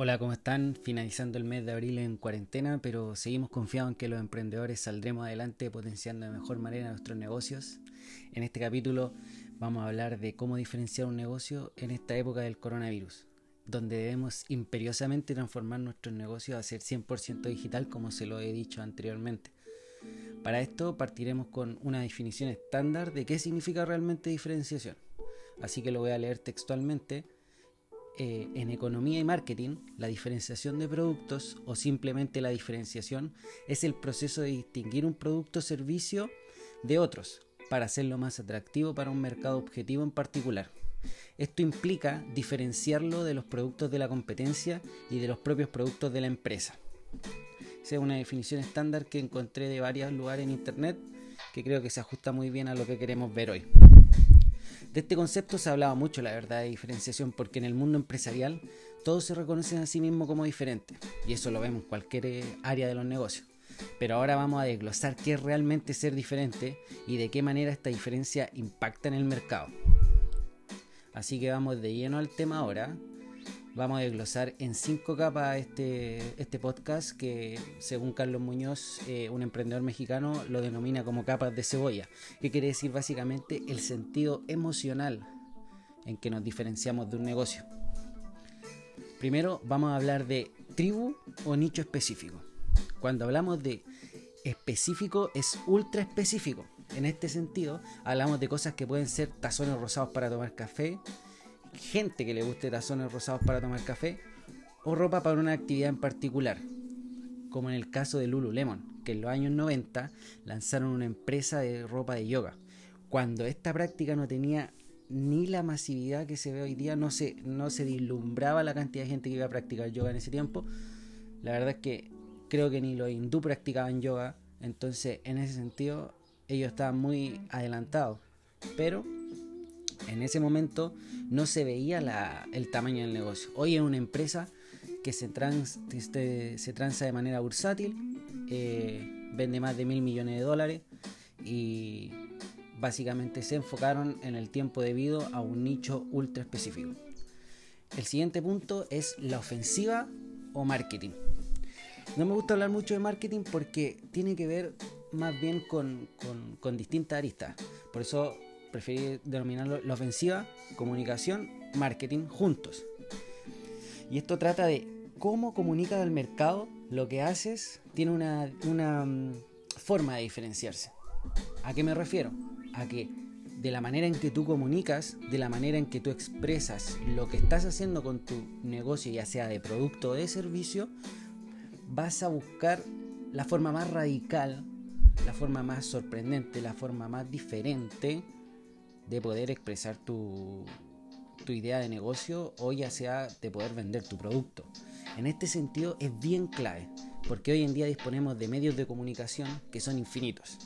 Hola, ¿cómo están? Finalizando el mes de abril en cuarentena, pero seguimos confiados en que los emprendedores saldremos adelante potenciando de mejor manera nuestros negocios. En este capítulo vamos a hablar de cómo diferenciar un negocio en esta época del coronavirus, donde debemos imperiosamente transformar nuestros negocios a ser 100% digital como se lo he dicho anteriormente. Para esto partiremos con una definición estándar de qué significa realmente diferenciación. Así que lo voy a leer textualmente eh, en economía y marketing, la diferenciación de productos o simplemente la diferenciación es el proceso de distinguir un producto o servicio de otros para hacerlo más atractivo para un mercado objetivo en particular. Esto implica diferenciarlo de los productos de la competencia y de los propios productos de la empresa. Esa es una definición estándar que encontré de varios lugares en internet que creo que se ajusta muy bien a lo que queremos ver hoy. De este concepto se ha hablado mucho, la verdad, de diferenciación, porque en el mundo empresarial todos se reconocen a sí mismos como diferentes, y eso lo vemos en cualquier eh, área de los negocios. Pero ahora vamos a desglosar qué es realmente ser diferente y de qué manera esta diferencia impacta en el mercado. Así que vamos de lleno al tema ahora vamos a desglosar en cinco capas este, este podcast que según Carlos Muñoz, eh, un emprendedor mexicano, lo denomina como capas de cebolla, que quiere decir básicamente el sentido emocional en que nos diferenciamos de un negocio. Primero vamos a hablar de tribu o nicho específico. Cuando hablamos de específico es ultra específico. En este sentido, hablamos de cosas que pueden ser tazones rosados para tomar café, gente que le guste tazones rosados para tomar café o ropa para una actividad en particular, como en el caso de Lululemon, que en los años 90 lanzaron una empresa de ropa de yoga, cuando esta práctica no tenía ni la masividad que se ve hoy día, no se, no se dislumbraba la cantidad de gente que iba a practicar yoga en ese tiempo. La verdad es que creo que ni los hindú practicaban yoga, entonces en ese sentido ellos estaban muy adelantados. Pero en ese momento no se veía el tamaño del negocio. Hoy es una empresa que se, trans, este, transa de manera bursátil, eh, vende más de mil millones de dólares y básicamente se enfocaron en el tiempo debido a un nicho ultra específico. El siguiente punto es la ofensiva o marketing. No me gusta hablar mucho de marketing porque tiene que ver más bien con distintas aristas. Por eso preferí denominarlo la ofensiva, comunicación, marketing juntos. Y esto trata de cómo comunicas al mercado lo que haces, tiene una, una mm, forma de diferenciarse. ¿A qué me refiero? A que de la manera en que tú comunicas, de la manera en que tú expresas lo que estás haciendo con tu negocio, ya sea de producto o de servicio, vas a buscar la forma más radical, la forma más sorprendente, la forma más diferente de poder expresar tu, tu idea de negocio o ya sea de poder vender tu producto. En este sentido es bien clave, porque hoy en día disponemos de medios de comunicación que son infinitos.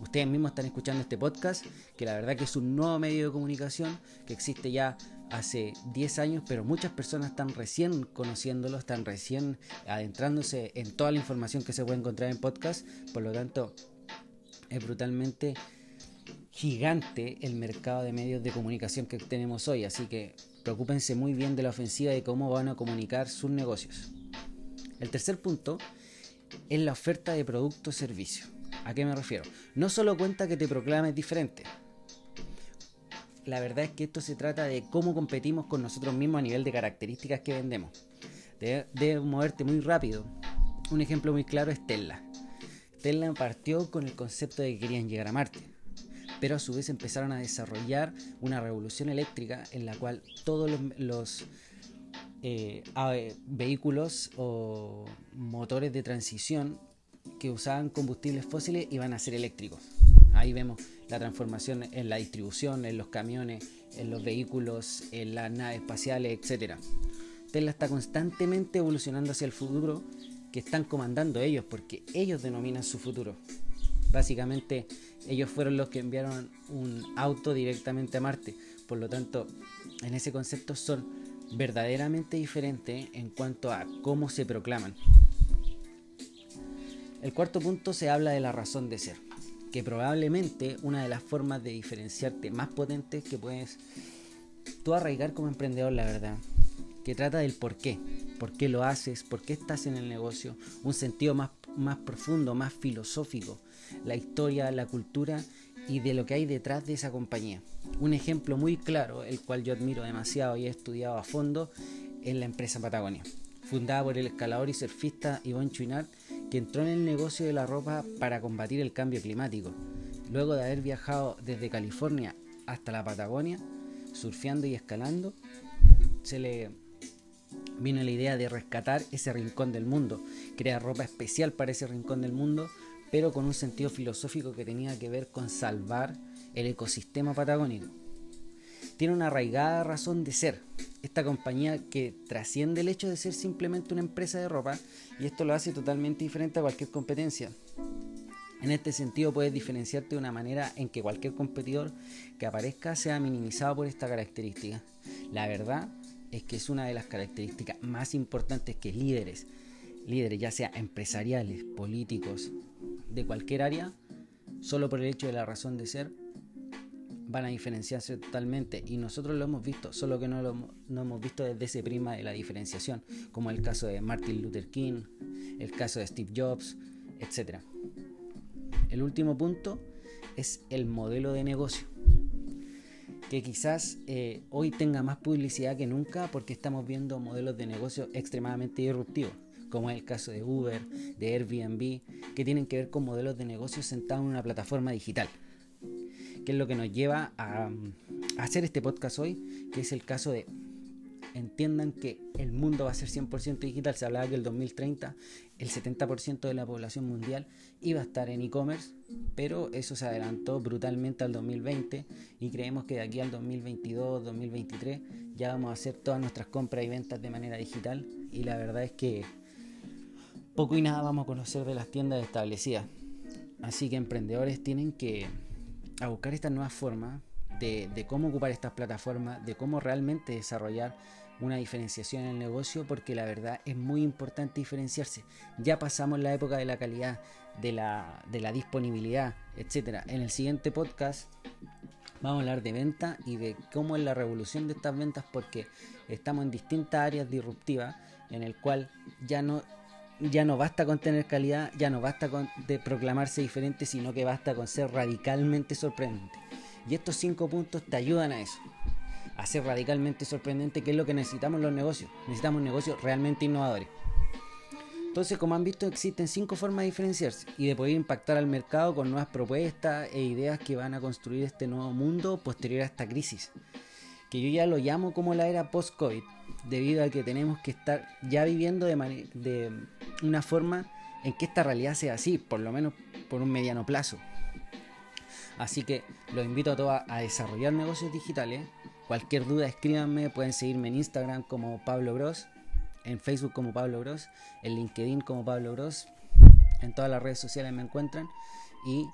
Ustedes mismos están escuchando este podcast, que la verdad que es un nuevo medio de comunicación que existe ya hace 10 años, pero muchas personas están recién conociéndolo, están recién adentrándose en toda la información que se puede encontrar en podcast, por lo tanto es brutalmente gigante el mercado de medios de comunicación que tenemos hoy, así que preocúpense muy bien de la ofensiva de cómo van a comunicar sus negocios. El tercer punto es la oferta de producto o servicio. ¿A qué me refiero? No solo cuenta que te proclames diferente. La verdad es que esto se trata de cómo competimos con nosotros mismos a nivel de características que vendemos. Debes moverte muy rápido. Un ejemplo muy claro es Tesla. Tesla partió con el concepto de que querían llegar a Marte pero a su vez empezaron a desarrollar una revolución eléctrica en la cual todos los, eh, vehículos o motores de transición que usaban combustibles fósiles iban a ser eléctricos. Ahí vemos la transformación en la distribución, en los camiones, en los vehículos, en las naves espaciales, etc. Tesla está constantemente evolucionando hacia el futuro que están comandando ellos, porque ellos denominan su futuro. Básicamente ellos fueron los que enviaron un auto directamente a Marte. Por lo tanto, en ese concepto son verdaderamente diferentes en cuanto a cómo se proclaman. El cuarto punto se habla de la razón de ser, que probablemente una de las formas de diferenciarte más potentes que puedes tú arraigar como emprendedor, la verdad, que trata del por qué. por qué lo haces, por qué estás en el negocio, un sentido más, más profundo, más filosófico, la historia, la cultura y de lo que hay detrás de esa compañía. Un ejemplo muy claro, el cual yo admiro demasiado y he estudiado a fondo, es la empresa Patagonia, fundada por el escalador y surfista Iván Chuinart, que entró en el negocio de la ropa para combatir el cambio climático. Luego de haber viajado desde California hasta la Patagonia, surfeando y escalando, se le vino la idea de rescatar ese rincón del mundo, crear ropa especial para ese rincón del mundo, pero con un sentido filosófico que tenía que ver con salvar el ecosistema patagónico. Tiene una arraigada razón de ser, esta compañía que trasciende el hecho de ser simplemente una empresa de ropa y esto lo hace totalmente diferente a cualquier competencia. En este sentido puedes diferenciarte de una manera en que cualquier competidor que aparezca sea minimizado por esta característica. La verdad es que es una de las características más importantes que líderes, líderes ya sea empresariales, políticos, de cualquier área, solo por el hecho de la razón de ser, van a diferenciarse totalmente y nosotros lo hemos visto, solo que no lo no hemos visto desde ese prima de la diferenciación, como el caso de Martin Luther King, el caso de Steve Jobs, etc. El último punto es el modelo de negocio, que quizás eh, hoy tenga más publicidad que nunca porque estamos viendo modelos de negocio extremadamente disruptivos, como es el caso de Uber, de Airbnb, que tienen que ver con modelos de negocio sentados en una plataforma digital que es lo que nos lleva a, a, hacer este podcast hoy, que es el caso de entiendan que el mundo va a ser 100% digital. Se hablaba que el 2030 el 70% de la población mundial iba a estar en e-commerce, pero eso se adelantó brutalmente al 2020 y creemos que de aquí al 2022, 2023 ya vamos a hacer todas nuestras compras y ventas de manera digital y la verdad es que poco y nada vamos a conocer de las tiendas establecidas. Así que emprendedores tienen que buscar esta nueva forma de, de cómo ocupar estas plataformas, de cómo realmente desarrollar una diferenciación en el negocio porque la verdad es muy importante diferenciarse. Ya pasamos la época de la calidad, de la, de la disponibilidad, etcétera. En el siguiente podcast vamos a hablar de venta y de cómo es la revolución de estas ventas porque estamos en distintas áreas disruptivas en el cual ya no ya no basta con tener calidad, ya no basta con de proclamarse diferente, sino que basta con ser radicalmente sorprendente. Y estos cinco puntos te ayudan a eso a ser radicalmente sorprendente, que es lo que necesitamos los negocios. Necesitamos negocios realmente innovadores. Entonces, como han visto, existen cinco formas de diferenciarse y de poder impactar al mercado con nuevas propuestas e ideas que van a construir este nuevo mundo posterior a esta crisis. Que yo ya lo llamo como la era post-COVID, debido a que tenemos que estar ya viviendo de, de una forma en que esta realidad sea así, por lo menos por un mediano plazo. Así que los invito a todos a desarrollar negocios digitales, Cualquier duda escríbanme, pueden seguirme en Instagram como Pablo Bros, en Facebook como Pablo Bros, en LinkedIn como Pablo Bros, en todas las redes sociales me encuentran y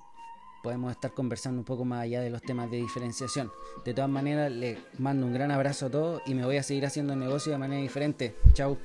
podemos estar conversando un poco más allá de los temas de diferenciación. De todas maneras, les mando un gran abrazo a todos y me voy a seguir haciendo negocio de manera diferente. Chao.